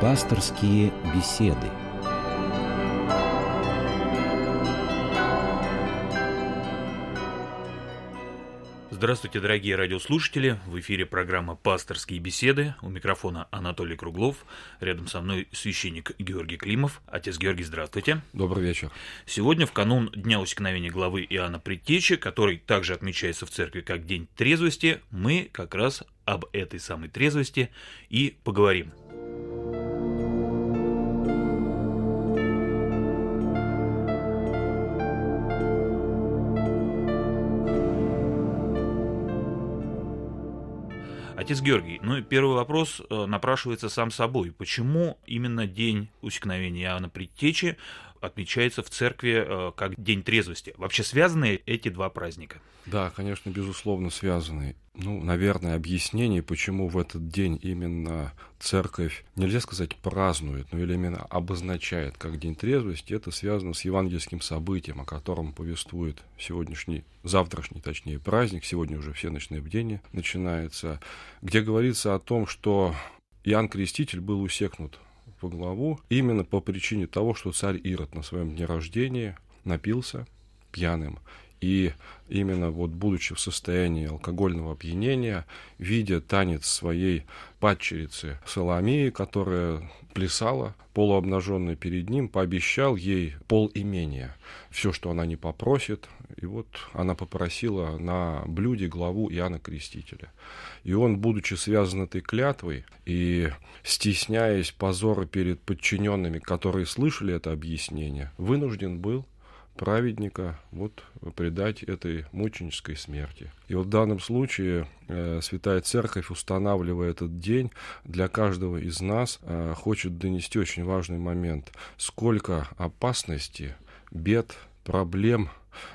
Пасторские беседы. Здравствуйте, дорогие радиослушатели! В эфире программа «Пасторские беседы». У микрофона Анатолий Круглов. Рядом со мной священник Георгий Климов. Отец Георгий, здравствуйте. Добрый вечер. Сегодня, в канун Дня усекновения главы Иоанна Предтечи, который также отмечается в церкви как День трезвости, мы как раз об этой самой трезвости и поговорим. Отец Георгий, ну и первый вопрос э, напрашивается сам собой. Почему именно день усекновения Иоанна Предтечи отмечается в церкви э, как День трезвости? Вообще связаны эти два праздника? Да, конечно, безусловно, связаны. Ну, наверное, объяснение, почему в этот день именно церковь, нельзя сказать, празднует, но или именно обозначает как День трезвости, это связано с евангельским событием, о котором повествует сегодняшний, завтрашний, точнее, праздник, сегодня уже все ночные бдения начинается, где говорится о том, что Иоанн Креститель был усекнут по главу именно по причине того, что царь Ирод на своем дне рождения напился пьяным и именно вот будучи в состоянии алкогольного опьянения, видя танец своей падчерицы Соломии, которая плясала полуобнаженная перед ним, пообещал ей пол имения, все, что она не попросит. И вот она попросила на блюде главу Иоанна Крестителя. И он, будучи связан этой клятвой и стесняясь позора перед подчиненными, которые слышали это объяснение, вынужден был праведника вот предать этой мученической смерти. И вот в данном случае э, Святая Церковь, устанавливая этот день, для каждого из нас э, хочет донести очень важный момент. Сколько опасности, бед, проблем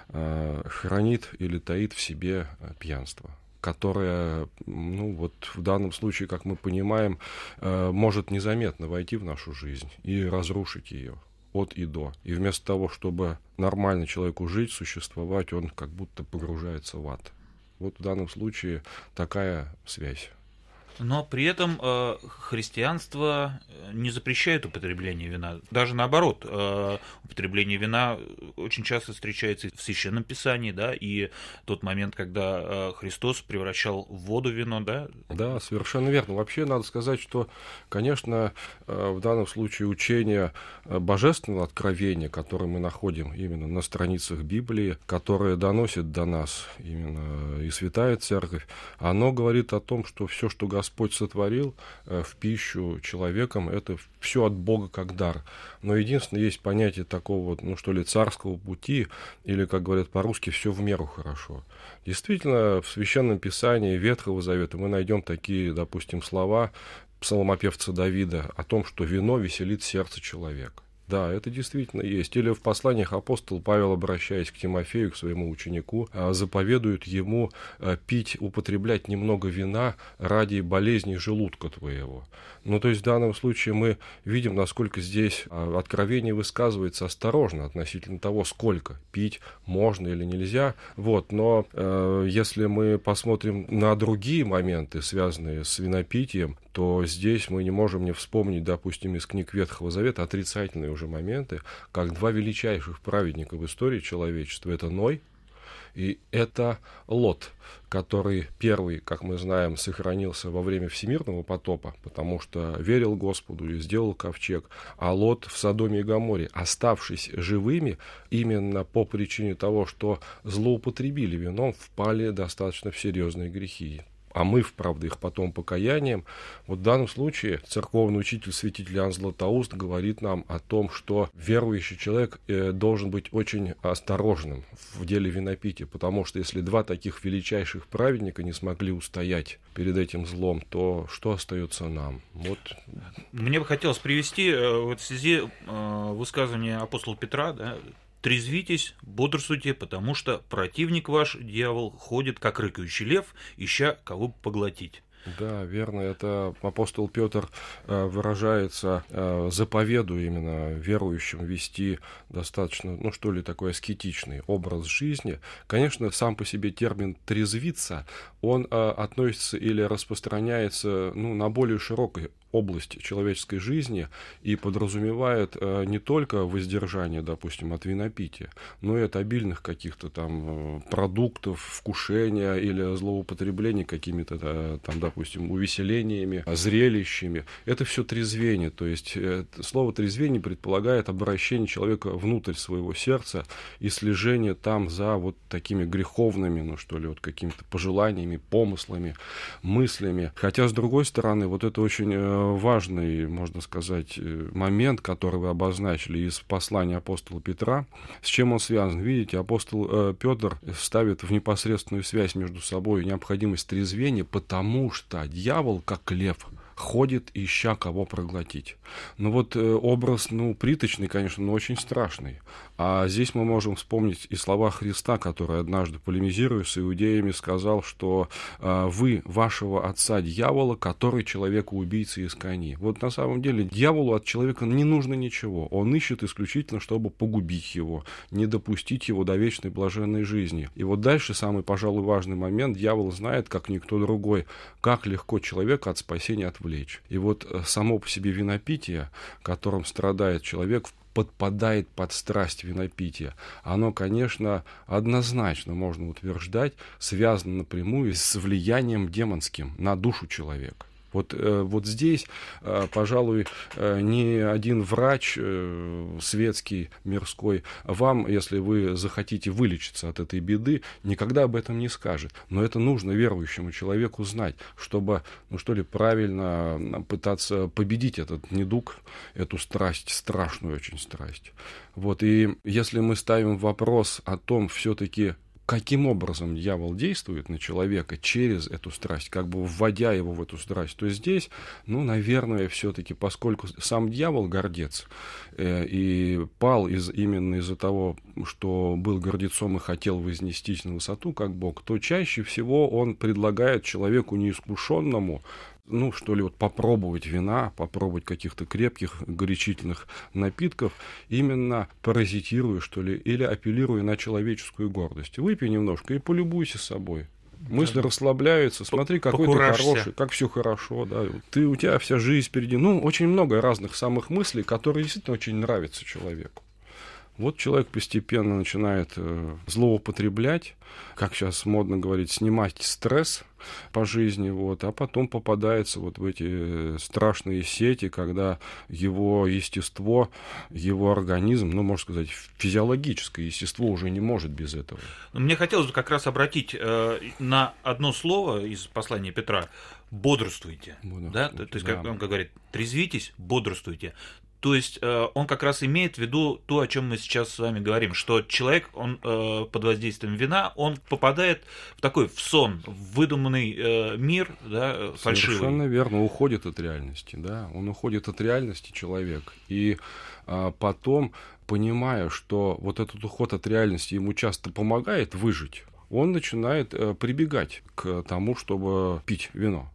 э, хранит или таит в себе э, пьянство которое, ну вот в данном случае, как мы понимаем, э, может незаметно войти в нашу жизнь и разрушить ее от и до. И вместо того, чтобы нормально человеку жить, существовать, он как будто погружается в ад. Вот в данном случае такая связь. Но при этом э, христианство э, не запрещает употребление вина. Даже наоборот, э, употребление вина очень часто встречается в Священном Писании, да, и тот момент, когда э, Христос превращал в воду вино, да? Да, совершенно верно. Вообще надо сказать, что, конечно, э, в данном случае учение э, божественного откровения, которое мы находим именно на страницах Библии, которое доносит до нас именно и Святая Церковь, оно говорит о том, что все, что Господь сотворил э, в пищу человеком, это все от Бога как дар. Но единственное, есть понятие такого, ну что ли, царского пути, или, как говорят по-русски, все в меру хорошо. Действительно, в Священном Писании Ветхого Завета мы найдем такие, допустим, слова псалмопевца Давида о том, что вино веселит сердце человека. Да, это действительно есть. Или в посланиях апостол Павел, обращаясь к Тимофею, к своему ученику, а, заповедует ему а, пить, употреблять немного вина ради болезни желудка твоего. Ну, то есть в данном случае мы видим, насколько здесь а, откровение высказывается осторожно относительно того, сколько пить можно или нельзя. Вот, но э, если мы посмотрим на другие моменты, связанные с винопитием, то здесь мы не можем не вспомнить, допустим, из книг Ветхого Завета отрицательные уже моменты, как два величайших праведника в истории человечества. Это Ной и это Лот, который первый, как мы знаем, сохранился во время всемирного потопа, потому что верил Господу и сделал ковчег, а Лот в Содоме и Гаморе, оставшись живыми, именно по причине того, что злоупотребили вином, впали достаточно в серьезные грехи омыв, правда, их потом покаянием. Вот в данном случае церковный учитель, святитель Иоанн Златоуст говорит нам о том, что верующий человек э, должен быть очень осторожным в деле винопития, потому что если два таких величайших праведника не смогли устоять перед этим злом, то что остается нам? Вот. Мне бы хотелось привести э, в этой связи э, высказывание апостола Петра, да, Трезвитесь, бодрствуйте, потому что противник ваш, дьявол, ходит, как рыкающий лев, ища кого поглотить. Да, верно. Это апостол Петр э, выражается, э, заповеду именно верующим вести достаточно, ну что ли, такой аскетичный образ жизни. Конечно, сам по себе термин «трезвиться», он э, относится или распространяется ну, на более широкий область человеческой жизни и подразумевает э, не только воздержание, допустим, от винопития, но и от обильных каких-то там э, продуктов, вкушения или злоупотребления какими-то э, там, допустим, увеселениями, зрелищами. Это все трезвение, то есть слово трезвение предполагает обращение человека внутрь своего сердца и слежение там за вот такими греховными, ну что ли, вот какими-то пожеланиями, помыслами, мыслями. Хотя, с другой стороны, вот это очень важный, можно сказать, э, момент, который вы обозначили из послания апостола Петра. С чем он связан? Видите, апостол э, Петр ставит в непосредственную связь между собой необходимость трезвения, потому что дьявол, как лев, ходит, ища кого проглотить. Ну вот э, образ, ну, приточный, конечно, но очень страшный. А здесь мы можем вспомнить и слова Христа, который однажды, полемизируя с иудеями, сказал, что э, вы вашего отца дьявола, который человека убийца из кони. Вот на самом деле дьяволу от человека не нужно ничего. Он ищет исключительно, чтобы погубить его, не допустить его до вечной блаженной жизни. И вот дальше самый, пожалуй, важный момент. Дьявол знает, как никто другой, как легко человека от спасения отвлечь. И вот э, само по себе винопитие, которым страдает человек, подпадает под страсть винопития, оно, конечно, однозначно, можно утверждать, связано напрямую с влиянием демонским на душу человека. Вот, э, вот здесь, э, пожалуй, э, ни один врач светский, мирской, вам, если вы захотите вылечиться от этой беды, никогда об этом не скажет. Но это нужно верующему человеку знать, чтобы, ну что ли, правильно пытаться победить этот недуг, эту страсть, страшную очень страсть. Вот, и если мы ставим вопрос о том, все-таки каким образом дьявол действует на человека через эту страсть, как бы вводя его в эту страсть, то здесь, ну, наверное, все-таки, поскольку сам дьявол гордец э, и пал из, именно из-за того, что был гордецом и хотел вознестись на высоту, как Бог, то чаще всего он предлагает человеку неискушенному ну, что ли, вот попробовать вина, попробовать каких-то крепких горячительных напитков, именно паразитируя, что ли, или апеллируя на человеческую гордость. Выпей немножко и полюбуйся собой. Мысли да. расслабляются, смотри, какой ты хороший, как все хорошо, да. Ты, у тебя вся жизнь впереди. Ну, очень много разных самых мыслей, которые действительно очень нравятся человеку. Вот человек постепенно начинает э, злоупотреблять, как сейчас модно говорить, снимать стресс по жизни, вот, а потом попадается вот в эти э, страшные сети, когда его естество, его организм, ну, можно сказать, физиологическое естество уже не может без этого. Мне хотелось бы как раз обратить э, на одно слово из послания Петра бодрствуйте. бодрствуйте да? То, то есть, как он говорит, трезвитесь, бодрствуйте. То есть э, он как раз имеет в виду то, о чем мы сейчас с вами говорим, что человек, он э, под воздействием вина, он попадает в такой в сон, в выдуманный э, мир, да, фальшивый. Совершенно верно, уходит от реальности, да, он уходит от реальности человек, и потом, понимая, что вот этот уход от реальности ему часто помогает выжить, он начинает прибегать к тому, чтобы пить вино.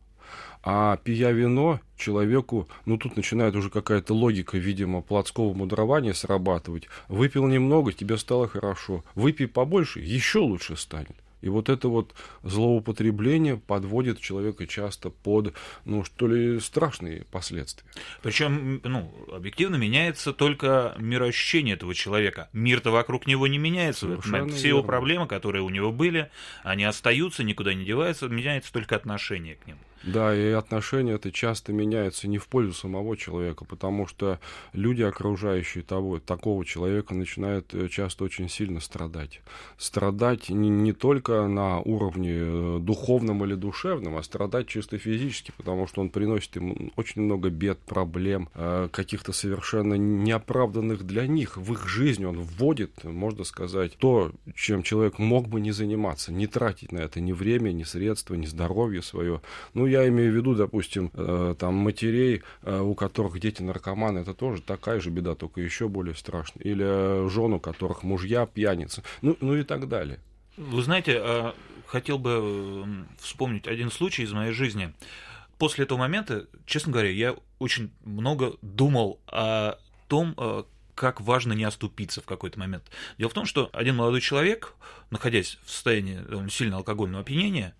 А пья вино, человеку, ну тут начинает уже какая-то логика, видимо, плотского мудрования срабатывать. Выпил немного, тебе стало хорошо. Выпей побольше, еще лучше станет. И вот это вот злоупотребление подводит человека часто под, ну, что ли, страшные последствия. Причем, ну, объективно меняется только мироощущение этого человека. Мир-то вокруг него не меняется. Совершенно Все верно. его проблемы, которые у него были, они остаются, никуда не деваются, меняется только отношение к ним. Да, и отношения это часто меняются не в пользу самого человека, потому что люди, окружающие того, такого человека, начинают э, часто очень сильно страдать. Страдать не, не только на уровне э, духовном или душевном, а страдать чисто физически, потому что он приносит им очень много бед, проблем, э, каких-то совершенно неоправданных для них в их жизнь. Он вводит, можно сказать, то, чем человек мог бы не заниматься, не тратить на это ни время, ни средства, ни здоровье свое. Ну, я имею в виду, допустим, э, там матерей, э, у которых дети наркоманы, это тоже такая же беда, только еще более страшная. Или э, жен, у которых мужья пьяницы, ну, ну и так далее. Вы знаете, хотел бы вспомнить один случай из моей жизни. После этого момента, честно говоря, я очень много думал о том, как важно не оступиться в какой-то момент. Дело в том, что один молодой человек, находясь в состоянии сильного алкогольного опьянения,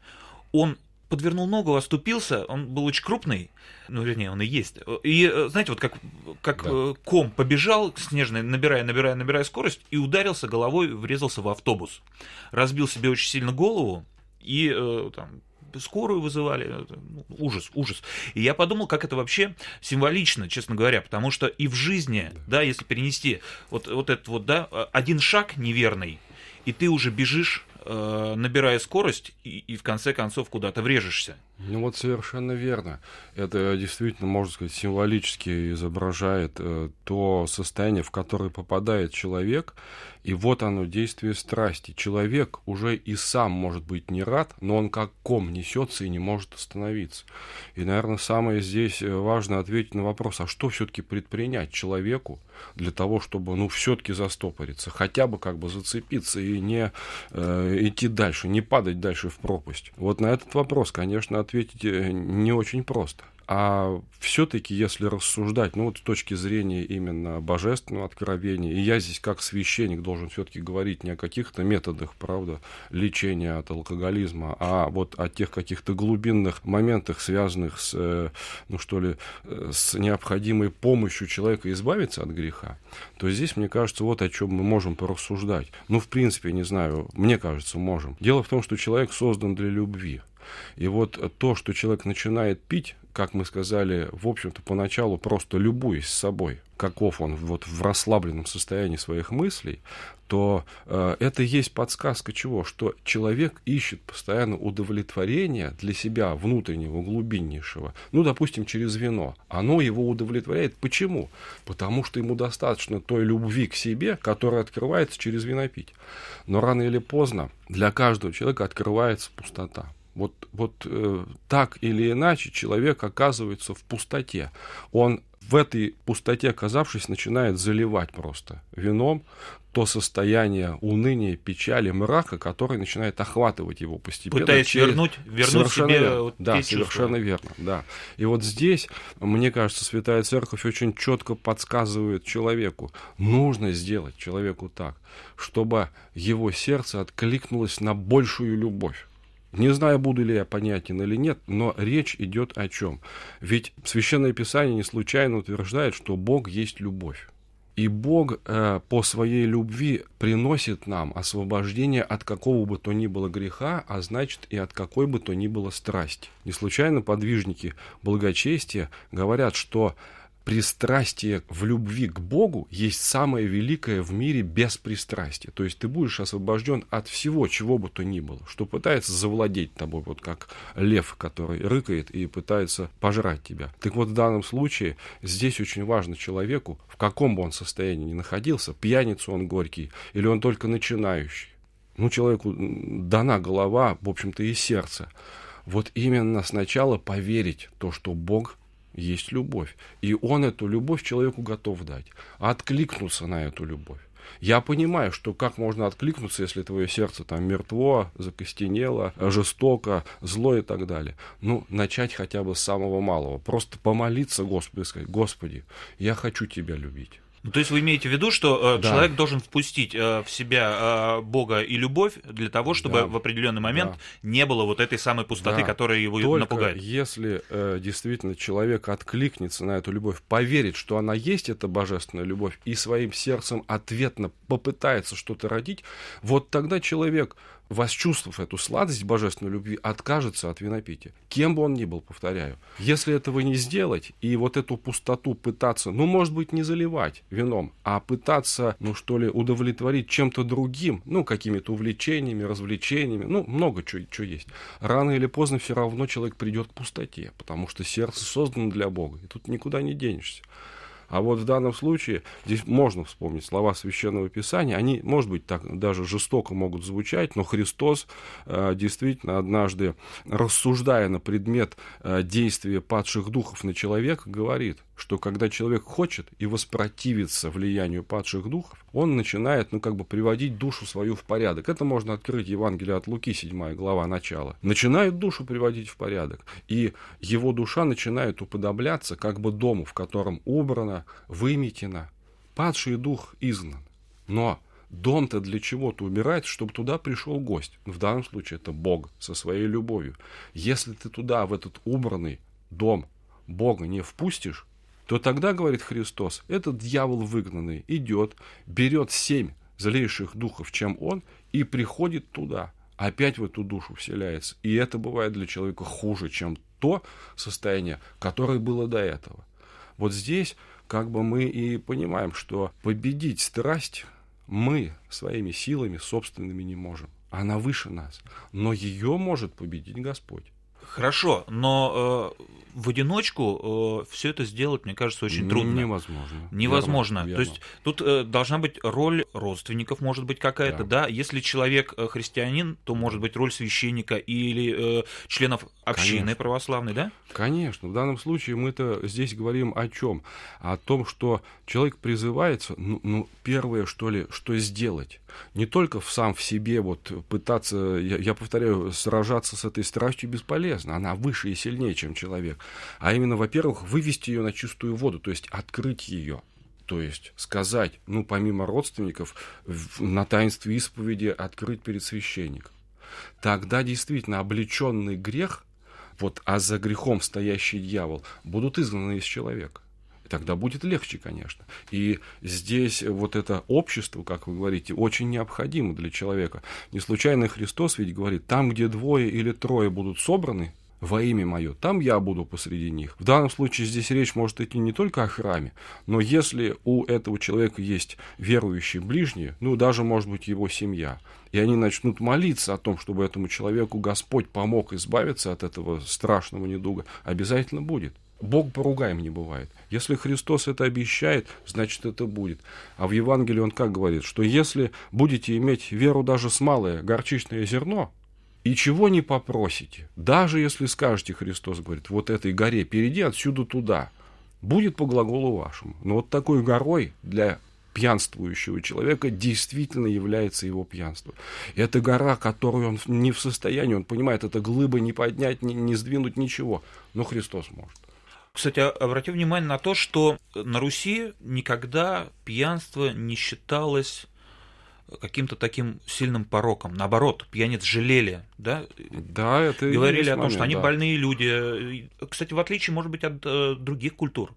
он подвернул ногу, оступился, он был очень крупный, ну, вернее, он и есть. И, э, знаете, вот как, как да. Э, ком побежал снежный, набирая, набирая, набирая скорость, и ударился головой, врезался в автобус. Разбил себе очень сильно голову, и э, там, скорую вызывали. Ну, ужас, ужас. И я подумал, как это вообще символично, честно говоря, потому что и в жизни, да, если перенести вот, вот этот вот, да, один шаг неверный, и ты уже бежишь э, набирая скорость и, и в конце концов куда-то врежешься. Ну вот совершенно верно. Это действительно, можно сказать, символически изображает э, то состояние, в которое попадает человек, и вот оно действие страсти. Человек уже и сам может быть не рад, но он как ком несется и не может остановиться. И, наверное, самое здесь э, важно ответить на вопрос, а что все-таки предпринять человеку для того, чтобы, ну, все-таки застопориться, хотя бы как бы зацепиться и не э, идти дальше, не падать дальше в пропасть. Вот на этот вопрос, конечно, ответить э, не очень просто. А все-таки, если рассуждать, ну вот с точки зрения именно божественного откровения, и я здесь как священник должен все-таки говорить не о каких-то методах, правда, лечения от алкоголизма, а вот о тех каких-то глубинных моментах, связанных с, э, ну что ли, э, с необходимой помощью человека избавиться от греха, то здесь, мне кажется, вот о чем мы можем порассуждать. Ну, в принципе, не знаю, мне кажется, можем. Дело в том, что человек создан для любви. И вот то, что человек начинает пить, как мы сказали, в общем-то, поначалу просто любуясь собой, каков он вот в расслабленном состоянии своих мыслей, то э, это есть подсказка чего? Что человек ищет постоянно удовлетворения для себя внутреннего, глубиннейшего, ну, допустим, через вино. Оно его удовлетворяет. Почему? Потому что ему достаточно той любви к себе, которая открывается через винопить. Но рано или поздно для каждого человека открывается пустота. Вот, вот э, так или иначе человек оказывается в пустоте. Он в этой пустоте оказавшись, начинает заливать просто вином то состояние уныния, печали, мрака, который начинает охватывать его постепенно. Пытаясь через... вернуть, вернуть совершенно себе верно. вот Да, совершенно верно, да. И вот здесь, мне кажется, Святая Церковь очень четко подсказывает человеку, нужно сделать человеку так, чтобы его сердце откликнулось на большую любовь. Не знаю, буду ли я понятен или нет, но речь идет о чем? Ведь Священное Писание не случайно утверждает, что Бог есть любовь. И Бог э, по своей любви приносит нам освобождение от какого бы то ни было греха, а значит и от какой бы то ни было страсти. Не случайно подвижники благочестия говорят, что пристрастие в любви к Богу есть самое великое в мире беспристрастие. То есть ты будешь освобожден от всего, чего бы то ни было, что пытается завладеть тобой, вот как лев, который рыкает и пытается пожрать тебя. Так вот, в данном случае здесь очень важно человеку, в каком бы он состоянии ни находился, пьяница он горький или он только начинающий. Ну, человеку дана голова, в общем-то, и сердце. Вот именно сначала поверить то, что Бог есть любовь. И он эту любовь человеку готов дать. Откликнуться на эту любовь. Я понимаю, что как можно откликнуться, если твое сердце там мертво, закостенело, жестоко, зло и так далее. Ну, начать хотя бы с самого малого. Просто помолиться Господу и сказать, Господи, я хочу Тебя любить. Ну, то есть вы имеете в виду, что э, да. человек должен впустить э, в себя э, Бога и любовь для того, чтобы да. в определенный момент да. не было вот этой самой пустоты, да. которая его Только напугает. Если э, действительно человек откликнется на эту любовь, поверит, что она есть, эта божественная любовь, и своим сердцем ответно попытается что-то родить, вот тогда человек восчувствовав эту сладость божественной любви, откажется от винопития. Кем бы он ни был, повторяю. Если этого не сделать, и вот эту пустоту пытаться, ну, может быть, не заливать вином, а пытаться, ну, что ли, удовлетворить чем-то другим, ну, какими-то увлечениями, развлечениями, ну, много чего есть. Рано или поздно все равно человек придет к пустоте, потому что сердце создано для Бога, и тут никуда не денешься. А вот в данном случае здесь можно вспомнить слова Священного Писания. Они, может быть, так даже жестоко могут звучать, но Христос э, действительно однажды, рассуждая на предмет э, действия падших духов на человека, говорит, что когда человек хочет и воспротивится влиянию падших духов, он начинает, ну, как бы приводить душу свою в порядок. Это можно открыть Евангелие от Луки, 7 глава, начало. Начинает душу приводить в порядок, и его душа начинает уподобляться как бы дому, в котором убрано, выметено. Падший дух изгнан. Но Дом-то для чего-то убирает, чтобы туда пришел гость. В данном случае это Бог со своей любовью. Если ты туда, в этот убранный дом Бога не впустишь, то тогда, говорит Христос, этот дьявол выгнанный идет, берет семь злейших духов, чем он, и приходит туда, опять в эту душу вселяется. И это бывает для человека хуже, чем то состояние, которое было до этого. Вот здесь как бы мы и понимаем, что победить страсть мы своими силами собственными не можем. Она выше нас. Но ее может победить Господь. Хорошо, но э, в одиночку э, все это сделать, мне кажется, очень трудно. Невозможно. Невозможно. Верно, То есть тут э, должна быть роль родственников, может быть, какая-то, да. да. Если человек э, христианин, то может быть роль священника или э, членов общины Конечно. православной, да? Конечно. В данном случае мы-то здесь говорим о чем? О том, что человек призывается, ну, ну первое, что ли, что сделать. Не только в сам в себе вот пытаться, я, я повторяю, сражаться с этой страстью бесполезно. Она выше и сильнее, чем человек а именно, во-первых, вывести ее на чистую воду, то есть открыть ее. То есть сказать, ну, помимо родственников, на таинстве исповеди открыть перед священником. Тогда действительно облеченный грех, вот, а за грехом стоящий дьявол, будут изгнаны из человека тогда будет легче, конечно. И здесь вот это общество, как вы говорите, очень необходимо для человека. Не случайно Христос ведь говорит, там, где двое или трое будут собраны во имя мое, там я буду посреди них. В данном случае здесь речь может идти не только о храме, но если у этого человека есть верующие ближние, ну даже может быть его семья, и они начнут молиться о том, чтобы этому человеку Господь помог избавиться от этого страшного недуга, обязательно будет. Бог поругаем не бывает. Если Христос это обещает, значит это будет. А в Евангелии он как говорит, что если будете иметь веру даже с малое горчичное зерно, и чего не попросите, даже если скажете, Христос говорит, вот этой горе, перейди отсюда туда, будет по глаголу вашему. Но вот такой горой для пьянствующего человека действительно является его пьянство. Это гора, которую он не в состоянии, он понимает, это глыба не поднять, не, не сдвинуть ничего, но Христос может. Кстати, обрати внимание на то, что на Руси никогда пьянство не считалось каким-то таким сильным пороком. Наоборот, пьяниц жалели, да? Да, это Говорили о том, момент, что они да. больные люди. Кстати, в отличие, может быть, от э, других культур.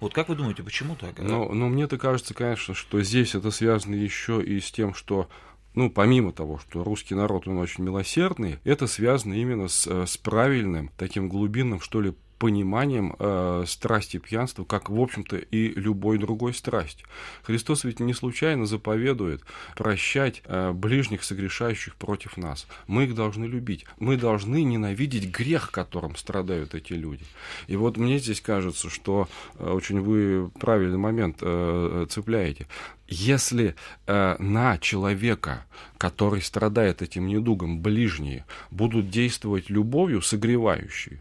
Вот как вы думаете, почему так? Ну, ну мне-то кажется, конечно, что здесь это связано еще и с тем, что ну, помимо того, что русский народ, он очень милосердный, это связано именно с, э, с правильным, таким глубинным, что ли, пониманием э, страсти пьянства, как, в общем-то, и любой другой страсти. Христос ведь не случайно заповедует прощать э, ближних, согрешающих против нас. Мы их должны любить. Мы должны ненавидеть грех, которым страдают эти люди. И вот мне здесь кажется, что э, очень вы правильный момент э, цепляете. Если э, на человека, который страдает этим недугом, ближние, будут действовать любовью, согревающей,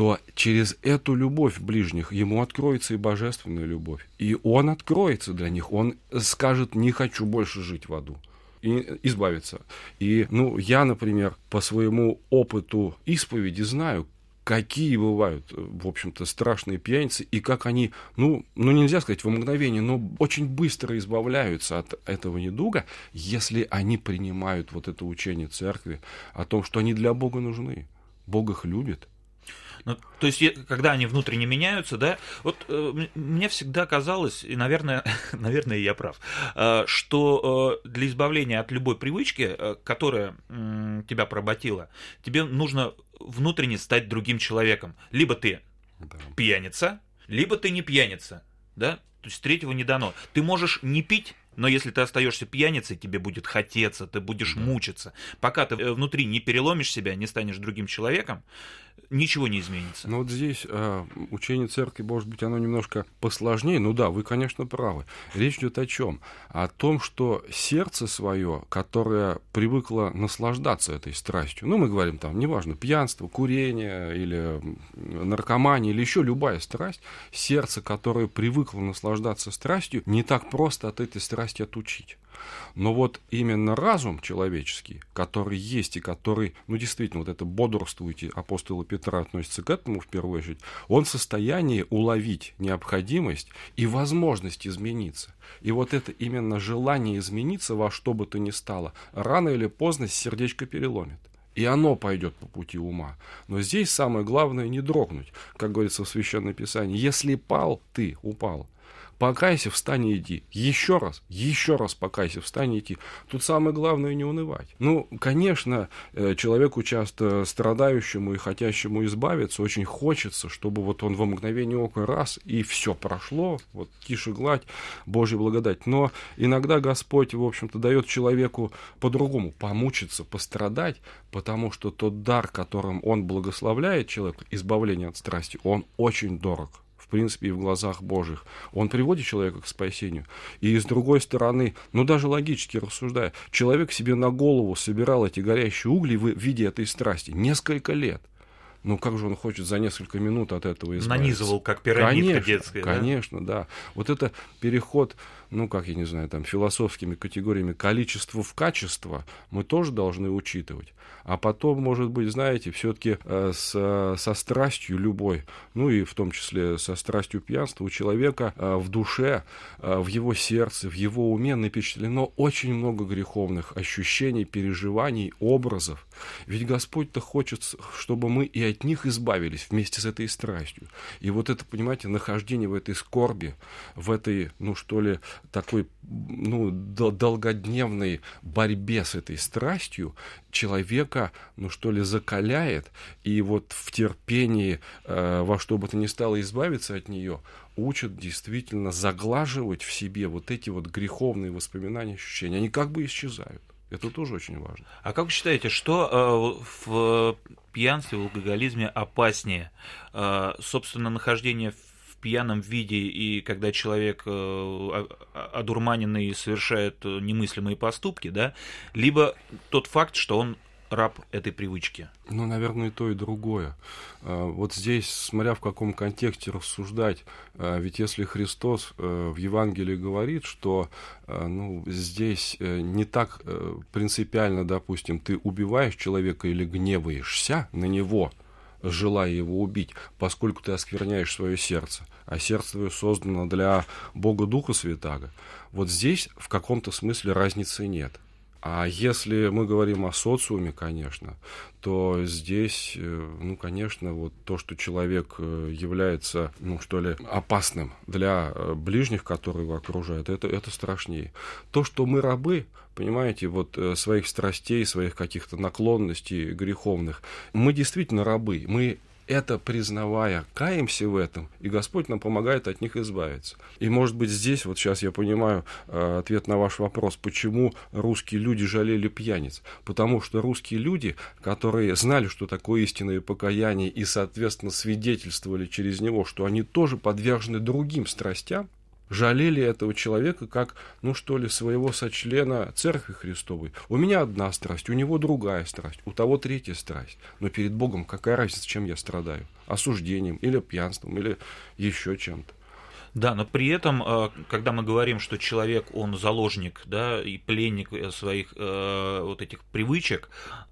то через эту любовь ближних ему откроется и божественная любовь. И он откроется для них, он скажет, не хочу больше жить в аду и избавиться. И, ну, я, например, по своему опыту исповеди знаю, какие бывают, в общем-то, страшные пьяницы, и как они, ну, ну, нельзя сказать в мгновение, но очень быстро избавляются от этого недуга, если они принимают вот это учение церкви о том, что они для Бога нужны. Бог их любит, ну, то есть, когда они внутренне меняются, да, вот э, мне всегда казалось, и, наверное, наверное, я прав, э, что э, для избавления от любой привычки, э, которая э, тебя проботила, тебе нужно внутренне стать другим человеком. Либо ты да. пьяница, либо ты не пьяница, да, то есть третьего не дано. Ты можешь не пить, но если ты остаешься пьяницей, тебе будет хотеться, ты будешь да. мучиться. Пока ты э, внутри не переломишь себя, не станешь другим человеком, ничего не изменится. Ну вот здесь э, учение церкви, может быть, оно немножко посложнее. Ну да, вы, конечно, правы. Речь идет о чем? О том, что сердце свое, которое привыкло наслаждаться этой страстью, ну мы говорим там, неважно, пьянство, курение или наркомания или еще любая страсть, сердце, которое привыкло наслаждаться страстью, не так просто от этой страсти отучить. Но вот именно разум человеческий, который есть и который, ну действительно, вот это бодрствуйте апостола Петра относится к этому в первую очередь, он в состоянии уловить необходимость и возможность измениться. И вот это именно желание измениться во что бы то ни стало, рано или поздно сердечко переломит и оно пойдет по пути ума. Но здесь самое главное не дрогнуть, как говорится в Священном Писании. Если пал, ты упал покайся, встань и иди. Еще раз, еще раз покайся, встань и иди. Тут самое главное не унывать. Ну, конечно, э, человеку часто страдающему и хотящему избавиться очень хочется, чтобы вот он во мгновение ока раз, и все прошло, вот тише гладь, Божья благодать. Но иногда Господь, в общем-то, дает человеку по-другому помучиться, пострадать, потому что тот дар, которым он благословляет человека, избавление от страсти, он очень дорог принципе, и в глазах Божьих. Он приводит человека к спасению. И с другой стороны, ну даже логически рассуждая, человек себе на голову собирал эти горящие угли в виде этой страсти несколько лет. Ну как же он хочет за несколько минут от этого избавиться? Нанизывал, как пирамидка конечно, детская. Конечно, да? да. Вот это переход ну, как я не знаю, там, философскими категориями количество в качество мы тоже должны учитывать. А потом, может быть, знаете, все-таки э, с, со страстью любой, ну и в том числе со страстью пьянства у человека э, в душе, э, в его сердце, в его уме напечатлено очень много греховных ощущений, переживаний, образов. Ведь Господь-то хочет, чтобы мы и от них избавились вместе с этой страстью. И вот это, понимаете, нахождение в этой скорби, в этой, ну что ли, такой ну, долгодневной борьбе с этой страстью человека, ну что ли, закаляет, и вот в терпении э, во что бы то ни стало избавиться от нее, учат действительно заглаживать в себе вот эти вот греховные воспоминания, ощущения. Они как бы исчезают. Это тоже очень важно. А как вы считаете, что э, в пьянстве, в алкоголизме опаснее? Э, собственно, нахождение в пьяном виде, и когда человек э, одурманенный совершает немыслимые поступки, да, либо тот факт, что он раб этой привычки? Ну, наверное, и то, и другое. А, вот здесь, смотря в каком контексте рассуждать, ведь если Христос э, в Евангелии говорит, что ну, здесь э, не так э, принципиально, допустим, ты убиваешь человека или гневаешься на него, желая его убить, поскольку ты оскверняешь свое сердце, а сердце твое создано для Бога Духа Святаго. Вот здесь в каком-то смысле разницы нет. А если мы говорим о социуме, конечно, то здесь, э, ну, конечно, вот то, что человек э, является, ну, что ли, опасным для э, ближних, которые его окружают, это, это страшнее. То, что мы рабы, понимаете, вот своих страстей, своих каких-то наклонностей греховных, мы действительно рабы, мы это признавая, каемся в этом, и Господь нам помогает от них избавиться. И, может быть, здесь, вот сейчас я понимаю э, ответ на ваш вопрос, почему русские люди жалели пьяниц. Потому что русские люди, которые знали, что такое истинное покаяние, и, соответственно, свидетельствовали через него, что они тоже подвержены другим страстям, жалели этого человека как, ну что ли, своего сочлена Церкви Христовой. У меня одна страсть, у него другая страсть, у того третья страсть. Но перед Богом какая разница, чем я страдаю? Осуждением или пьянством, или еще чем-то. Да, но при этом, э, когда мы говорим, что человек, он заложник, да, и пленник э, своих э, вот этих привычек,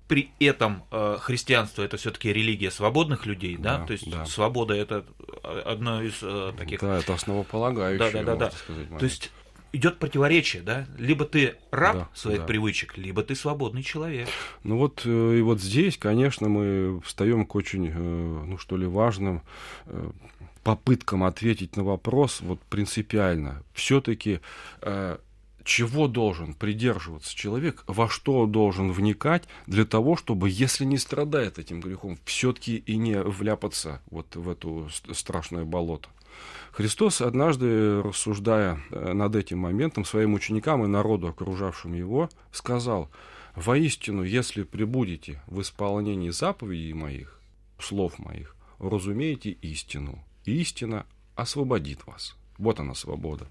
при этом э, христианство это все-таки религия свободных людей, да, да то есть да. свобода это одно из э, таких. Да, это основополагающее. Да, да, да, да. Сказать, то есть идет противоречие, да? Либо ты раб да, своих да. привычек, либо ты свободный человек. Ну вот и вот здесь, конечно, мы встаем к очень, ну что ли, важным попыткам ответить на вопрос вот принципиально. Все-таки э, чего должен придерживаться человек, во что должен вникать для того, чтобы, если не страдает этим грехом, все-таки и не вляпаться вот в эту страшное болото. Христос однажды, рассуждая э, над этим моментом своим ученикам и народу, окружавшим его, сказал, «Воистину, если прибудете в исполнении заповедей моих, слов моих, разумеете истину, истина освободит вас. Вот она свобода.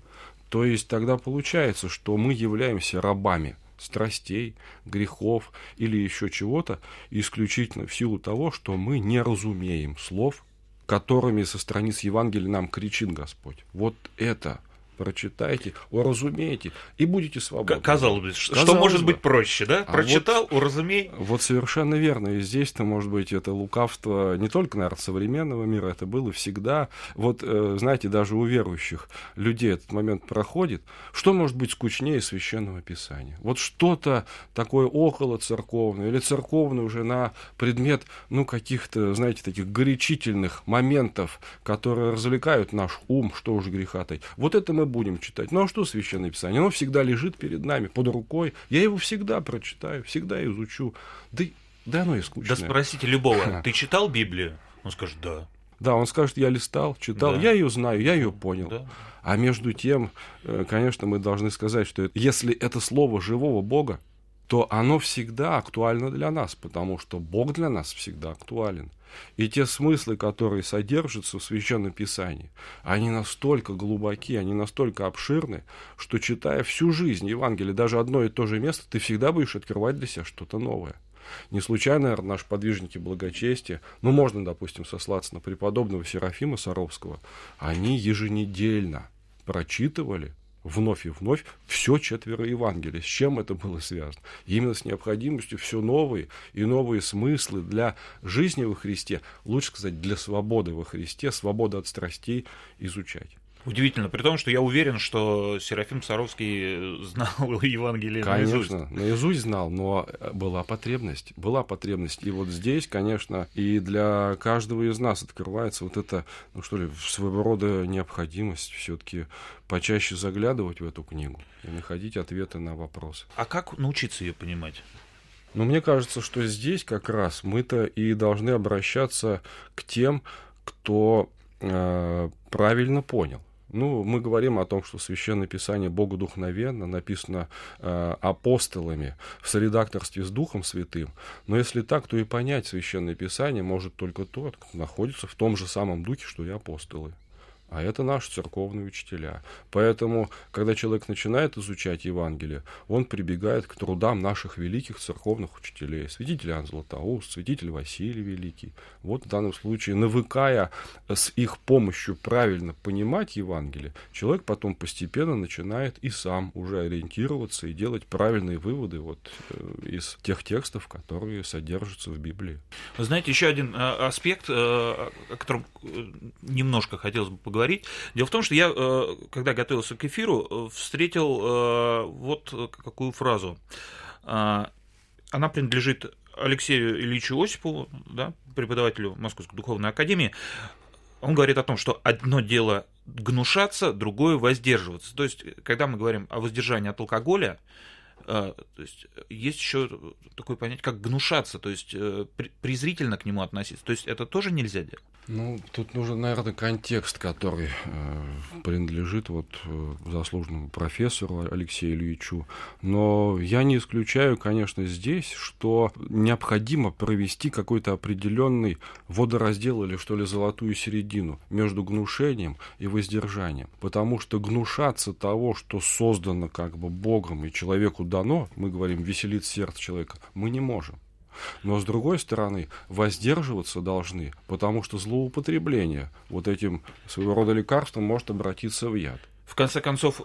То есть тогда получается, что мы являемся рабами страстей, грехов или еще чего-то исключительно в силу того, что мы не разумеем слов, которыми со страниц Евангелия нам кричит Господь. Вот это прочитайте, уразумейте и будете свободны. Казалось бы, что Казалось может бы. быть проще, да? А Прочитал, вот, уразумей. Вот совершенно верно. И здесь-то, может быть, это лукавство не только, наверное, современного мира, это было всегда. Вот, э, знаете, даже у верующих людей этот момент проходит. Что может быть скучнее священного писания? Вот что-то такое около церковное или церковное уже на предмет, ну, каких-то, знаете, таких горячительных моментов, которые развлекают наш ум, что уж греха -то. Вот это мы будем читать. Ну, а что Священное Писание? Оно всегда лежит перед нами, под рукой. Я его всегда прочитаю, всегда изучу. Да, да оно и скучное. Да спросите любого, ты читал Библию? Он скажет, да. Да, он скажет, я листал, читал, да. я ее знаю, я ее понял. Да. А между тем, э, конечно, мы должны сказать, что если это слово живого Бога, то оно всегда актуально для нас, потому что Бог для нас всегда актуален. И те смыслы, которые содержатся в Священном Писании, они настолько глубоки, они настолько обширны, что читая всю жизнь Евангелие, даже одно и то же место, ты всегда будешь открывать для себя что-то новое. Не случайно, наверное, наши подвижники благочестия, ну, можно, допустим, сослаться на преподобного Серафима Саровского, они еженедельно прочитывали вновь и вновь все четверо Евангелия. С чем это было связано? Именно с необходимостью все новые и новые смыслы для жизни во Христе, лучше сказать, для свободы во Христе, свободы от страстей изучать. Удивительно, при том, что я уверен, что Серафим Саровский знал Евангелие наизусть. Конечно, наизусть знал, но была потребность, была потребность. И вот здесь, конечно, и для каждого из нас открывается вот эта, ну что ли, своего рода необходимость все-таки почаще заглядывать в эту книгу и находить ответы на вопросы. А как научиться ее понимать? Ну, мне кажется, что здесь как раз мы-то и должны обращаться к тем, кто э, правильно понял. Ну, мы говорим о том, что Священное Писание богодухновенно, написано э, апостолами в соредакторстве с Духом Святым. Но если так, то и понять Священное Писание может только тот, кто находится в том же самом духе, что и апостолы а это наши церковные учителя. Поэтому, когда человек начинает изучать Евангелие, он прибегает к трудам наших великих церковных учителей. Святитель Иоанн Златоуст, святитель Василий Великий. Вот в данном случае, навыкая с их помощью правильно понимать Евангелие, человек потом постепенно начинает и сам уже ориентироваться и делать правильные выводы вот э, из тех текстов, которые содержатся в Библии. Вы знаете, еще один э, аспект, э, о котором немножко хотелось бы поговорить, поговорить. Дело в том, что я, э, когда готовился к эфиру, э, встретил э, вот какую фразу. Она принадлежит Алексею Ильичу Осипову, да, преподавателю Московской духовной академии. Он говорит о том, что одно дело гнушаться, другое воздерживаться. То есть, когда мы говорим о воздержании от алкоголя, то есть есть еще такое понятие, как гнушаться, то есть презрительно к нему относиться. То есть это тоже нельзя делать. Ну, тут нужен, наверное, контекст, который э, принадлежит вот э, заслуженному профессору Алексею Ильичу. Но я не исключаю, конечно, здесь, что необходимо провести какой-то определенный водораздел или, что ли, золотую середину между гнушением и воздержанием. Потому что гнушаться того, что создано как бы Богом и человеку дано, мы говорим, веселит сердце человека, мы не можем. Но, с другой стороны, воздерживаться должны, потому что злоупотребление вот этим своего рода лекарством может обратиться в яд. В конце концов,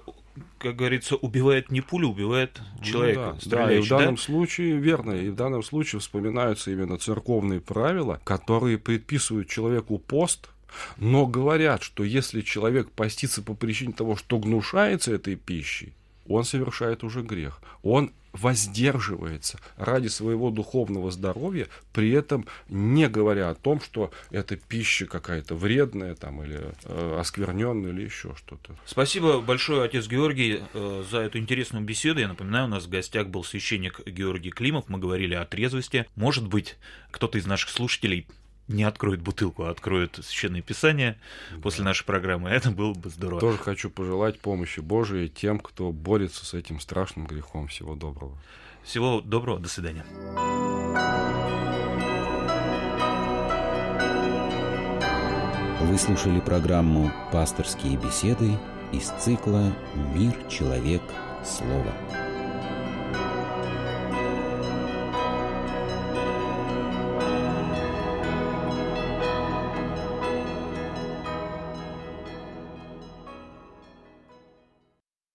как говорится, убивает не пуля, убивает человека. Ну, да, да, и в данном да? случае, верно, и в данном случае вспоминаются именно церковные правила, которые предписывают человеку пост, но говорят, что если человек постится по причине того, что гнушается этой пищей, он совершает уже грех. Он воздерживается ради своего духовного здоровья, при этом не говоря о том, что эта пища какая-то вредная там, или э, оскверненная, или еще что-то. Спасибо большое, отец Георгий, э, за эту интересную беседу. Я напоминаю, у нас в гостях был священник Георгий Климов. Мы говорили о трезвости. Может быть, кто-то из наших слушателей не откроет бутылку, а откроет священное писание да. после нашей программы. Это было бы здорово. Тоже хочу пожелать помощи Божией тем, кто борется с этим страшным грехом. Всего доброго. Всего доброго. До свидания. Вы слушали программу «Пасторские беседы» из цикла «Мир, человек, слово».